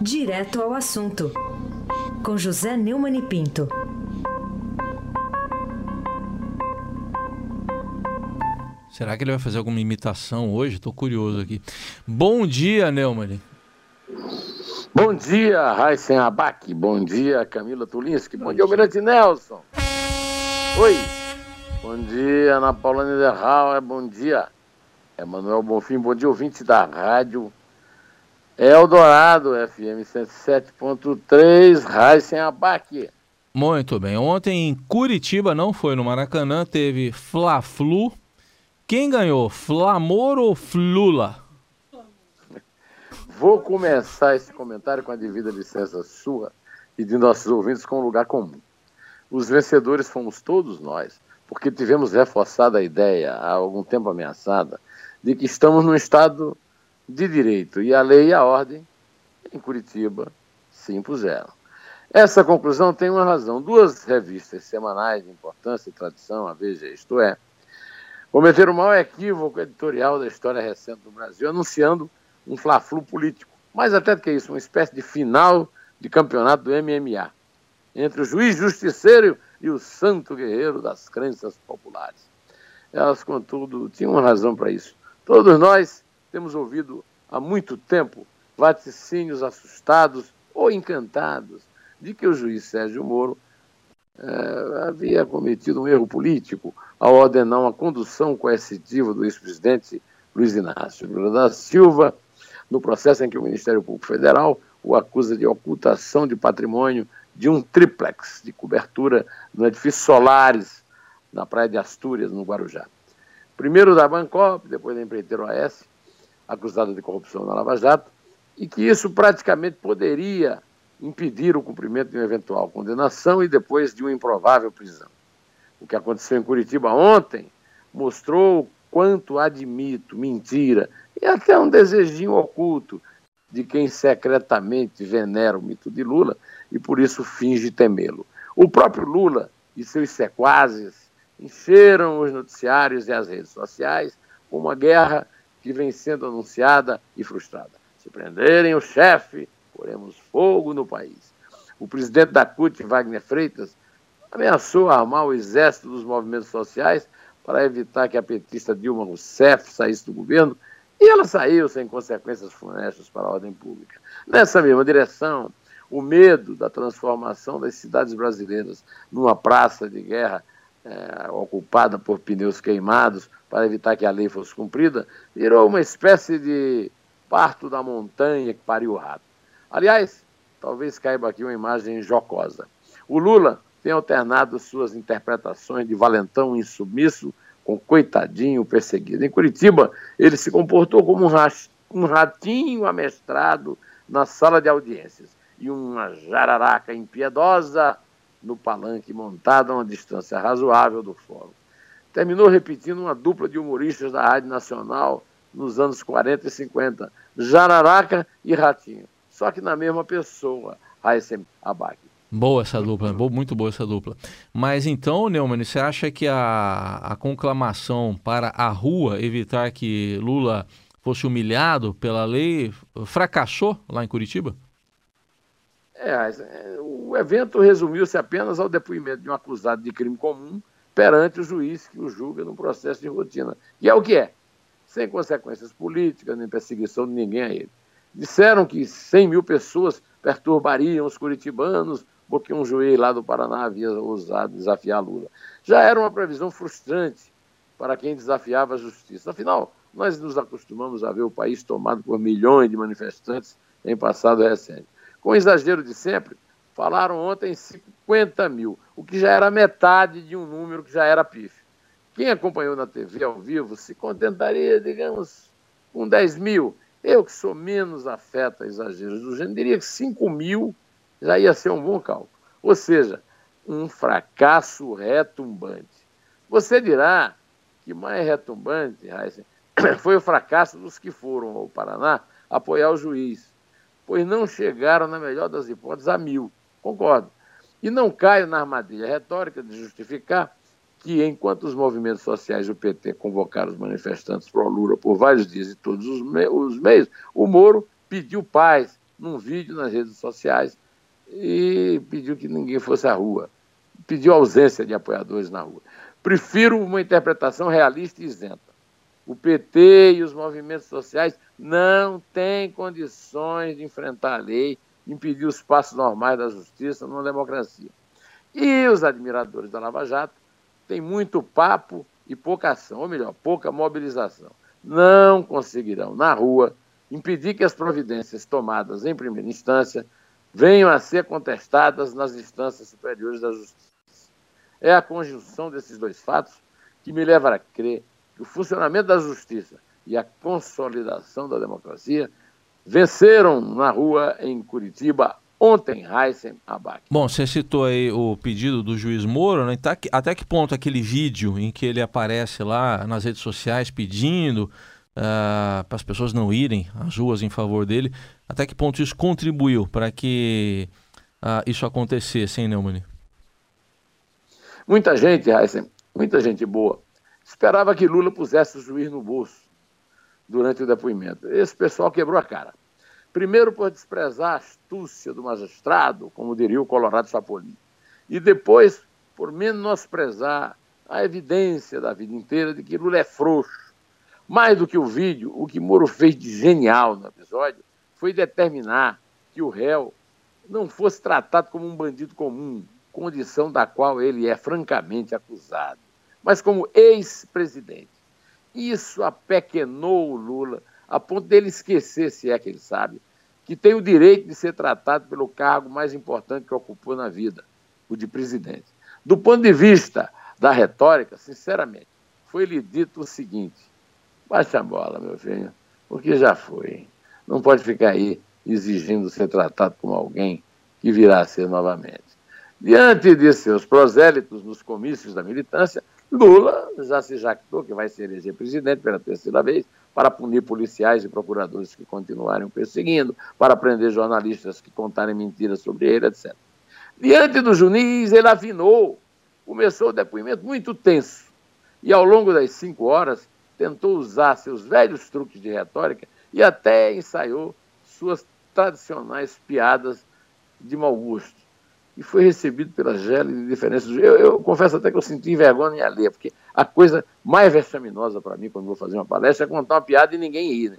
Direto ao assunto, com José Neumann e Pinto. Será que ele vai fazer alguma imitação hoje? Estou curioso aqui. Bom dia, Neumann. Bom dia, Raíssen Abac. Bom dia, Camila Tulinski. Bom dia, Almirante Nelson. Oi. Bom dia, Ana Paula Niederhauer. Bom dia, Emanuel Bonfim. Bom dia, ouvinte da rádio Eldorado, FM 107.3, Raíssen Abac. Muito bem. Ontem em Curitiba, não foi no Maracanã, teve Fla-Flu. Quem ganhou, Flamor ou Flula? Vou começar esse comentário com a devida licença sua e de nossos ouvintes com um lugar comum. Os vencedores fomos todos nós, porque tivemos reforçada a ideia, há algum tempo ameaçada, de que estamos num estado de direito e a lei e a ordem em Curitiba se impuseram. Essa conclusão tem uma razão. Duas revistas semanais de importância e tradição, a Veja Isto É, cometeram o maior equívoco editorial da história recente do Brasil, anunciando um fla-flu político. Mais até do que isso, uma espécie de final de campeonato do MMA entre o juiz justiceiro e o santo guerreiro das crenças populares. Elas, contudo, tinham uma razão para isso. Todos nós temos ouvido há muito tempo vaticínios assustados ou encantados de que o juiz Sérgio Moro eh, havia cometido um erro político ao ordenar uma condução coercitiva do ex-presidente Luiz Inácio Lula da Silva, no processo em que o Ministério Público Federal o acusa de ocultação de patrimônio de um triplex de cobertura no edifício Solares, na praia de Astúrias, no Guarujá. Primeiro da Bancop, depois da empreiteira OAS, acusada de corrupção na Lava Jato, e que isso praticamente poderia impedir o cumprimento de uma eventual condenação e depois de uma improvável prisão. O que aconteceu em Curitiba ontem mostrou quanto admito mentira e até um desejinho oculto de quem secretamente venera o mito de Lula e por isso finge temê-lo. O próprio Lula e seus sequazes encheram os noticiários e as redes sociais com uma guerra que vem sendo anunciada e frustrada. Se prenderem o chefe, poremos fogo no país. O presidente da CUT, Wagner Freitas, ameaçou armar o exército dos movimentos sociais para evitar que a petista Dilma Rousseff saísse do governo, e ela saiu sem consequências funestas para a ordem pública. Nessa mesma direção, o medo da transformação das cidades brasileiras numa praça de guerra é, ocupada por pneus queimados para evitar que a lei fosse cumprida, virou uma espécie de parto da montanha que pariu o rato. Aliás, talvez caiba aqui uma imagem jocosa. O Lula tem alternado suas interpretações de valentão insubmisso com coitadinho perseguido. Em Curitiba, ele se comportou como um ratinho amestrado na sala de audiências e uma jararaca impiedosa no palanque montado a uma distância razoável do fórum. Terminou repetindo uma dupla de humoristas da Rádio Nacional nos anos 40 e 50, Jararaca e Ratinho, só que na mesma pessoa, Raíssen Abac. Boa essa dupla, muito boa essa dupla. Mas então, Neumann, você acha que a, a conclamação para a rua evitar que Lula fosse humilhado pela lei fracassou lá em Curitiba? É, o evento resumiu-se apenas ao depoimento de um acusado de crime comum perante o juiz que o julga num processo de rotina. E é o que é, sem consequências políticas, nem perseguição de ninguém a ele. Disseram que 100 mil pessoas perturbariam os curitibanos porque um juiz lá do Paraná havia ousado desafiar Lula. Já era uma previsão frustrante para quem desafiava a justiça. Afinal, nós nos acostumamos a ver o país tomado por milhões de manifestantes em passado recente. Com exagero de sempre, falaram ontem 50 mil, o que já era metade de um número que já era pífio. Quem acompanhou na TV ao vivo se contentaria, digamos, com 10 mil. Eu, que sou menos afeto a exageros do gênero, diria que 5 mil já ia ser um bom cálculo. Ou seja, um fracasso retumbante. Você dirá que mais retumbante, Heisen, foi o fracasso dos que foram ao Paraná apoiar o juiz pois não chegaram, na melhor das hipóteses, a mil. Concordo. E não caio na armadilha retórica de justificar que, enquanto os movimentos sociais do PT convocaram os manifestantes pro Lula por vários dias e todos os, me os meios, o Moro pediu paz num vídeo nas redes sociais e pediu que ninguém fosse à rua. Pediu ausência de apoiadores na rua. Prefiro uma interpretação realista e isenta. O PT e os movimentos sociais não têm condições de enfrentar a lei, impedir os passos normais da justiça numa democracia. E os admiradores da Lava Jato têm muito papo e pouca ação, ou melhor, pouca mobilização. Não conseguirão, na rua, impedir que as providências tomadas em primeira instância venham a ser contestadas nas instâncias superiores da justiça. É a conjunção desses dois fatos que me leva a crer o funcionamento da justiça e a consolidação da democracia venceram na rua em Curitiba ontem, Heisen Abac. Bom, você citou aí o pedido do juiz Moro, né? Tá até que ponto aquele vídeo em que ele aparece lá nas redes sociais pedindo uh, para as pessoas não irem às ruas em favor dele, até que ponto isso contribuiu para que uh, isso acontecesse, hein, Neumann? Muita gente, Heisen, muita gente boa, esperava que Lula pusesse o juiz no bolso durante o depoimento. Esse pessoal quebrou a cara. Primeiro por desprezar a astúcia do magistrado, como diria o Colorado Chapolin, e depois por menosprezar a evidência da vida inteira de que Lula é frouxo. Mais do que o vídeo, o que Moro fez de genial no episódio foi determinar que o réu não fosse tratado como um bandido comum, condição da qual ele é francamente acusado, mas como ex-presidente. Isso apequenou o Lula a ponto dele esquecer, se é que ele sabe, que tem o direito de ser tratado pelo cargo mais importante que ocupou na vida, o de presidente. Do ponto de vista da retórica, sinceramente, foi-lhe dito o seguinte: baixa a bola, meu filho, porque já foi. Não pode ficar aí exigindo ser tratado como alguém que virá a ser novamente. Diante de seus prosélitos nos comícios da militância, Lula já se jactou que vai se eleger presidente pela terceira vez para punir policiais e procuradores que continuarem perseguindo, para prender jornalistas que contarem mentiras sobre ele, etc. Diante do Juiz, ele afinou, começou o depoimento muito tenso e, ao longo das cinco horas, tentou usar seus velhos truques de retórica e até ensaiou suas tradicionais piadas de mau gosto e foi recebido pela gélida diferença. Eu, eu confesso até que eu senti vergonha alheia, porque a coisa mais vexaminosa para mim, quando vou fazer uma palestra, é contar uma piada e ninguém rir. Né?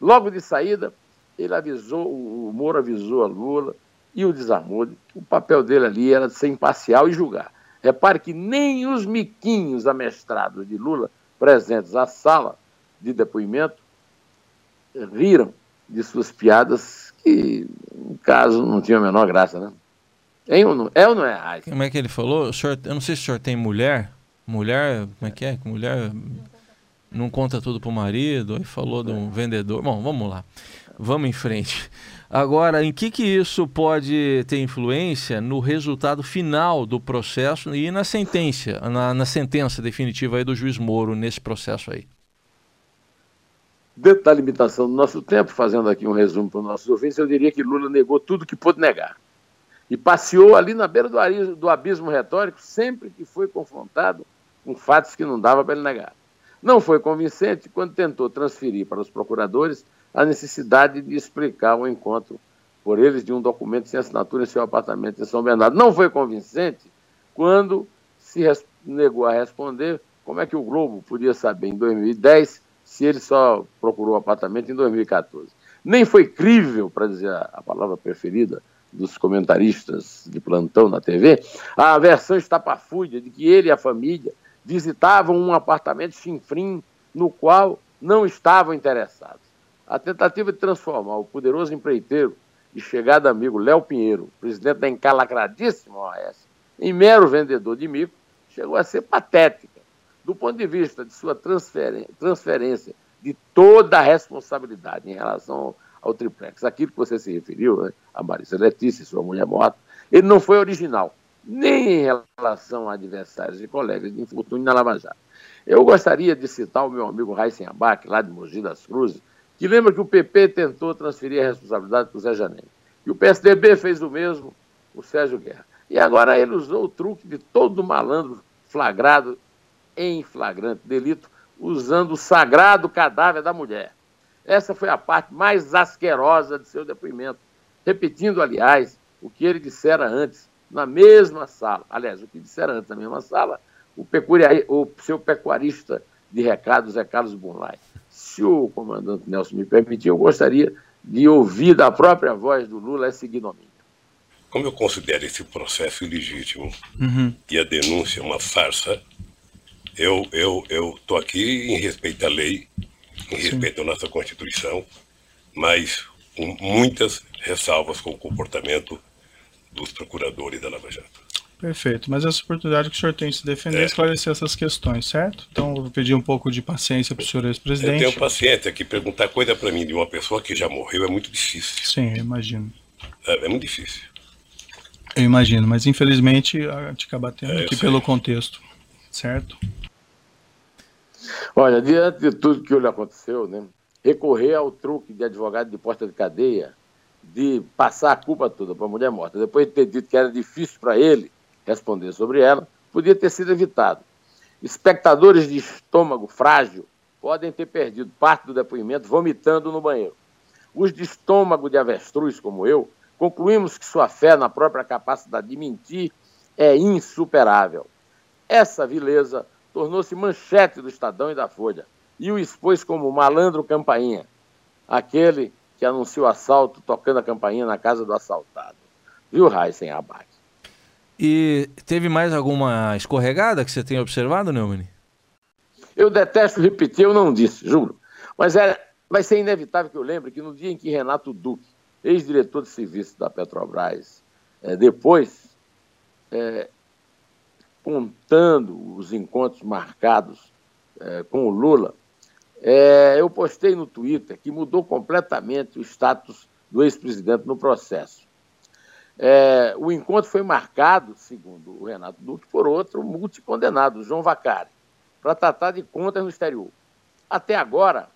Logo de saída, ele avisou, o Moro avisou a Lula e o desarmou. O papel dele ali era de ser imparcial e julgar. Repare que nem os miquinhos amestrados de Lula, presentes à sala de depoimento, riram de suas piadas, que, no caso, não tinham a menor graça, né? Hein, ou não, é ou não é, Raiz? Como é que ele falou? Senhor, eu não sei se o senhor tem mulher. Mulher, como é que é? Mulher não conta tudo pro marido. Aí falou de um vendedor. Bom, vamos lá. Vamos em frente. Agora, em que, que isso pode ter influência no resultado final do processo e na sentença, na, na sentença definitiva aí do juiz Moro nesse processo aí? Dentro da limitação do nosso tempo, fazendo aqui um resumo para os nossos ouvintes, eu diria que Lula negou tudo que pôde negar e passeou ali na beira do, do abismo retórico sempre que foi confrontado com fatos que não dava para ele negar. Não foi convincente quando tentou transferir para os procuradores a necessidade de explicar o encontro por eles de um documento sem assinatura em seu apartamento em São Bernardo. Não foi convincente quando se negou a responder como é que o Globo podia saber em 2010 se ele só procurou o apartamento em 2014. Nem foi crível, para dizer a palavra preferida, dos comentaristas de plantão na TV, a versão estapafúrdia de que ele e a família visitavam um apartamento chinfrim no qual não estavam interessados. A tentativa de transformar o poderoso empreiteiro e chegado amigo Léo Pinheiro, presidente da encalacradíssima OAS, em mero vendedor de mico, chegou a ser patética. Do ponto de vista de sua transferência de toda a responsabilidade em relação ao triplex. Aquilo que você se referiu, né, a Marisa Letícia, sua mulher morta, ele não foi original, nem em relação a adversários e colegas de infortúnio na Lava Jato. Eu gostaria de citar o meu amigo Raíssen Abac, lá de Mogi das Cruzes, que lembra que o PP tentou transferir a responsabilidade para o Zé Janém. E o PSDB fez o mesmo, o Sérgio Guerra. E agora ele usou o truque de todo malandro flagrado em flagrante delito, usando o sagrado cadáver da mulher. Essa foi a parte mais asquerosa de seu depoimento, repetindo, aliás, o que ele dissera antes, na mesma sala. Aliás, o que dissera antes na mesma sala, o, o seu pecuarista de recados é Carlos Bunlai. Se o comandante Nelson me permitir, eu gostaria de ouvir da própria voz do Lula essa ignomínia. Como eu considero esse processo ilegítimo uhum. e a denúncia uma farsa, eu eu eu tô aqui em respeito à lei, em respeito à nossa Constituição, mas com muitas ressalvas com o comportamento dos procuradores da Lava Jato. Perfeito, mas essa oportunidade que o senhor tem de se defender é esclarecer essas questões, certo? Então, eu vou pedir um pouco de paciência para o senhor ex-presidente. Eu tenho paciência, que perguntar coisa para mim de uma pessoa que já morreu é muito difícil. Sim, eu imagino. É, é muito difícil. Eu imagino, mas infelizmente a gente acaba tendo é, aqui pelo contexto, certo? Olha, diante de tudo que lhe aconteceu, né, recorrer ao truque de advogado de porta de cadeia, de passar a culpa toda para a mulher morta, depois de ter dito que era difícil para ele responder sobre ela, podia ter sido evitado. Espectadores de estômago frágil podem ter perdido parte do depoimento vomitando no banheiro. Os de estômago de avestruz, como eu, concluímos que sua fé na própria capacidade de mentir é insuperável. Essa vileza tornou-se manchete do Estadão e da Folha e o expôs como malandro campainha, aquele que anunciou o assalto tocando a campainha na casa do assaltado. Viu, Raíssen Abac? E teve mais alguma escorregada que você tenha observado, Neumann? Eu detesto repetir, eu não disse, juro. Mas é, vai ser inevitável que eu lembre que no dia em que Renato Duque, ex-diretor de serviço da Petrobras, é, depois, é, contando os encontros marcados é, com o Lula, é, eu postei no Twitter que mudou completamente o status do ex-presidente no processo. É, o encontro foi marcado, segundo o Renato Duque, por outro multicondenado, João Vacari, para tratar de contas no exterior. Até agora,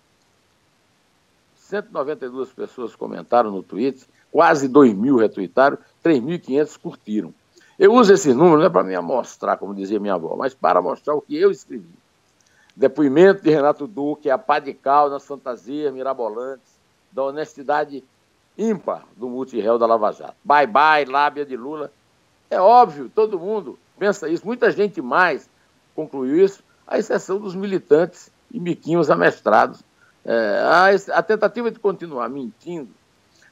192 pessoas comentaram no Twitter, quase 2 mil retuitaram, 3.500 curtiram. Eu uso esse número não é para me mostrar, como dizia minha avó, mas para mostrar o que eu escrevi. Depoimento de Renato Duque, a pá de cal nas fantasias mirabolantes, da honestidade ímpar do multirréu da Lava Jato. Bye bye, lábia de Lula. É óbvio, todo mundo pensa isso, muita gente mais concluiu isso, à exceção dos militantes e miquinhos amestrados. É, a, a tentativa de continuar mentindo,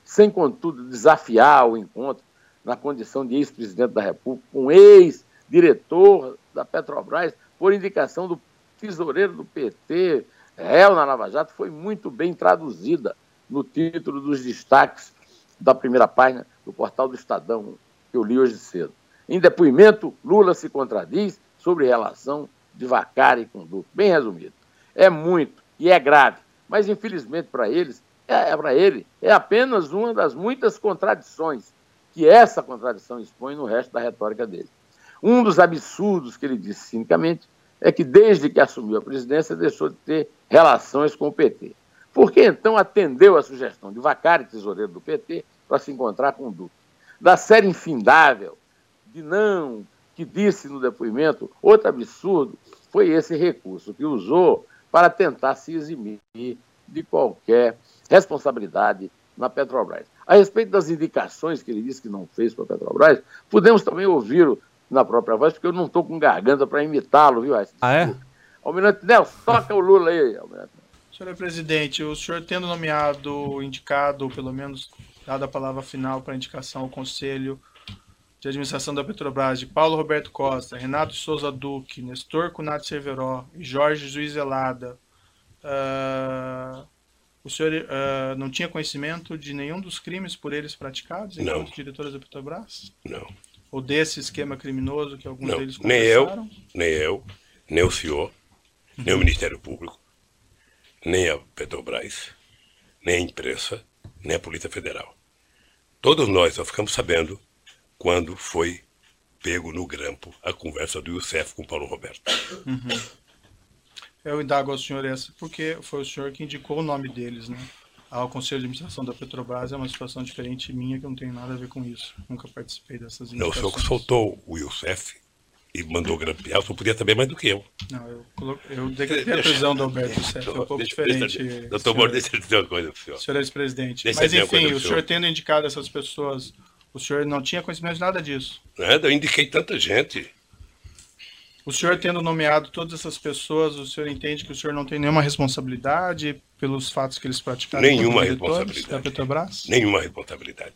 sem contudo desafiar o encontro na condição de ex-presidente da República, com ex-diretor da Petrobras, por indicação do tesoureiro do PT, réu na Lava Jato, foi muito bem traduzida no título dos destaques da primeira página do portal do Estadão, que eu li hoje cedo. Em depoimento, Lula se contradiz sobre relação de Vacari com Duque. Bem resumido. É muito e é grave, mas infelizmente para eles, é, é para ele, é apenas uma das muitas contradições que essa contradição expõe no resto da retórica dele. Um dos absurdos que ele disse cinicamente é que desde que assumiu a presidência deixou de ter relações com o PT. Por que então atendeu a sugestão de Vacari, tesoureiro do PT, para se encontrar com o Duque? Da série infindável de não, que disse no depoimento, outro absurdo foi esse recurso que usou para tentar se eximir de qualquer responsabilidade na Petrobras. A respeito das indicações que ele disse que não fez para a Petrobras, podemos também ouvi-lo na própria voz, porque eu não estou com garganta para imitá-lo, viu? Ah, é? Almirante Nelson, toca o Lula aí, Almirante Senhor presidente, o senhor tendo nomeado, indicado, ou pelo menos dado a palavra final para indicação ao Conselho de Administração da Petrobras de Paulo Roberto Costa, Renato Souza Duque, Nestor Cunati Cerveró e Jorge Juizelada, uh, o senhor uh, não tinha conhecimento de nenhum dos crimes por eles praticados enquanto não. diretores da Petrobras? Não. Ou desse esquema criminoso que alguns não. deles Nem eu, nem eu, nem o senhor, uhum. nem o Ministério Público nem a Petrobras, nem a imprensa, nem a Polícia Federal. Todos nós só ficamos sabendo quando foi pego no grampo a conversa do Youssef com Paulo Roberto. Uhum. Eu indago ao senhor essa porque foi o senhor que indicou o nome deles, né? Ao Conselho de Administração da Petrobras é uma situação diferente minha que não tenho nada a ver com isso. Nunca participei dessas indicações. Não, o senhor que soltou o Youssef e mandou grampear, o senhor podia saber mais do que eu. Não, eu, colo... eu decretei a prisão do Alberto Certo, é um pouco deixa, diferente. Deixa, doutor Moro, deixa eu dizer uma coisa para o senhor. Senhor ex-presidente. Mas enfim, o senhor tendo indicado essas pessoas, o senhor não tinha conhecimento de nada disso? Nada, eu indiquei tanta gente. O senhor tendo nomeado todas essas pessoas, o senhor entende que o senhor não tem nenhuma responsabilidade pelos fatos que eles praticaram? Nenhuma responsabilidade. Da Petrobras? Nenhuma responsabilidade.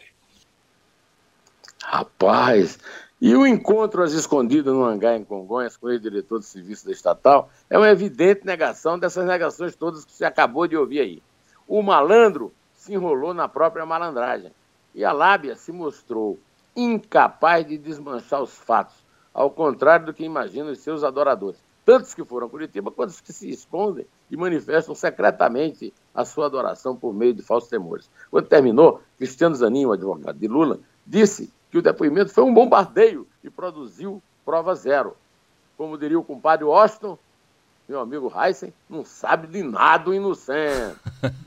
Rapaz, e o encontro às escondidas no hangar em Congonhas com o ex-diretor de serviço da estatal é uma evidente negação dessas negações todas que você acabou de ouvir aí. O malandro se enrolou na própria malandragem e a lábia se mostrou incapaz de desmanchar os fatos, ao contrário do que imaginam os seus adoradores, tantos que foram a Curitiba quanto os que se escondem e manifestam secretamente a sua adoração por meio de falsos temores. Quando terminou, Cristiano Zanin, o advogado de Lula, disse que o depoimento foi um bombardeio e produziu prova zero. Como diria o compadre Washington, meu amigo Heisen, não sabe de nada o inocente.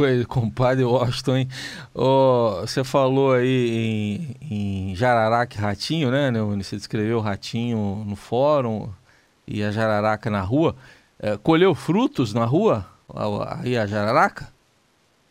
foi compadre Washington, hein? Oh, você falou aí em, em Jararaca Ratinho, né, Você descreveu o Ratinho no fórum e a Jararaca na rua. É, colheu frutos na rua, aí a Jararaca?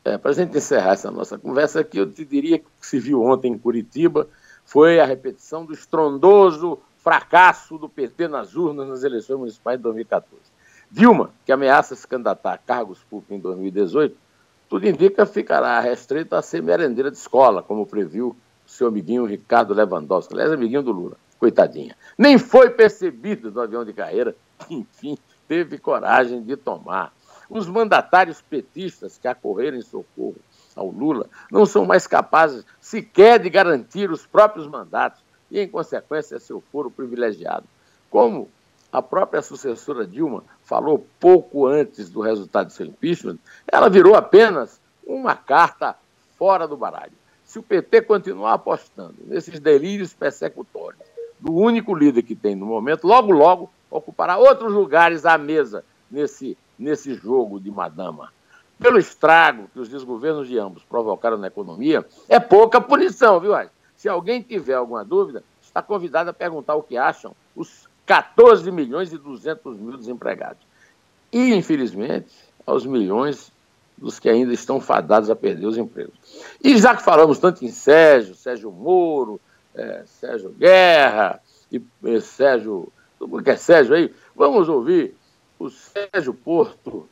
É, Para a gente encerrar essa nossa conversa aqui, eu te diria que o que se viu ontem em Curitiba foi a repetição do estrondoso fracasso do PT nas urnas nas eleições municipais de 2014. Dilma, que ameaça se candidatar a cargos públicos em 2018, tudo indica que ficará restrita a ser merendeira de escola, como previu o seu amiguinho Ricardo Lewandowski, aliás, amiguinho do Lula, coitadinha. Nem foi percebido do avião de carreira, enfim, teve coragem de tomar. Os mandatários petistas que acorreram em socorro ao Lula não são mais capazes sequer de garantir os próprios mandatos e, em consequência, seu foro privilegiado. Como a própria sucessora Dilma falou pouco antes do resultado do seu impeachment, ela virou apenas uma carta fora do baralho. Se o PT continuar apostando nesses delírios persecutórios do único líder que tem no momento, logo, logo ocupará outros lugares à mesa nesse nesse jogo de madama. Pelo estrago que os desgovernos de ambos provocaram na economia, é pouca punição, viu, Ais? Se alguém tiver alguma dúvida, está convidado a perguntar o que acham os 14 milhões e 200 mil desempregados. E, infelizmente, aos milhões dos que ainda estão fadados a perder os empregos. E já que falamos tanto em Sérgio, Sérgio Moro, é, Sérgio Guerra e, e Sérgio. Tudo que é Sérgio aí, vamos ouvir o Sérgio Porto,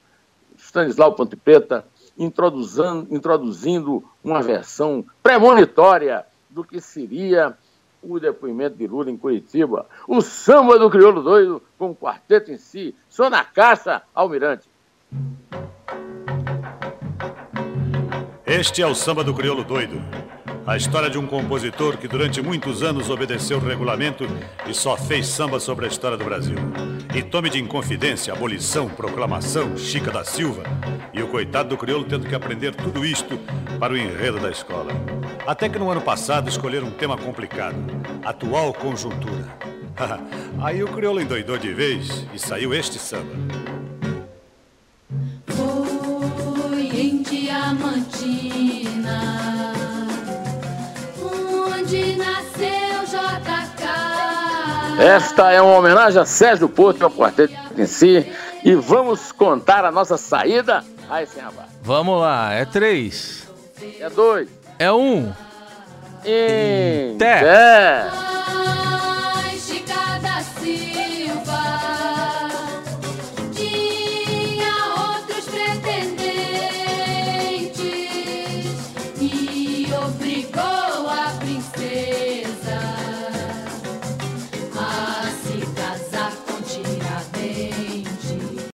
Stanislau Ponte Preta, introduzindo, introduzindo uma versão premonitória do que seria o depoimento de Lula em Curitiba. O samba do crioulo doido com o quarteto em si. Só na caixa, Almirante. Este é o samba do crioulo doido a história de um compositor que durante muitos anos obedeceu o regulamento e só fez samba sobre a história do Brasil. E tome de inconfidência, abolição, proclamação, Chica da Silva e o coitado do crioulo tendo que aprender tudo isto para o enredo da escola. Até que no ano passado escolheram um tema complicado, atual conjuntura. Aí o crioulo endoidou de vez e saiu este samba. Foi em Diamantina Esta é uma homenagem a Sérgio Porto e ao quarteto em si. E vamos contar a nossa saída. Aí, sem abaixo. Vamos lá, é três. É dois. É um. Té.